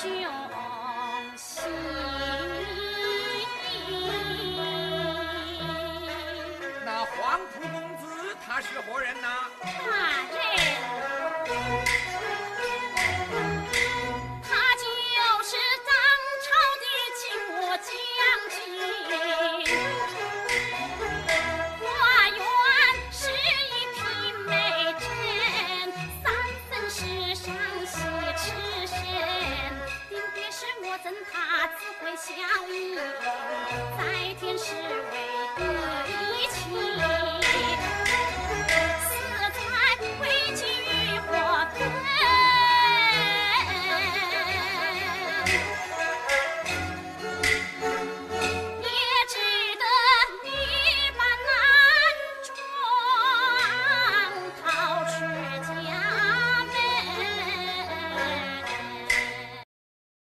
去哦怎怕自会相遇？在天是为敌情。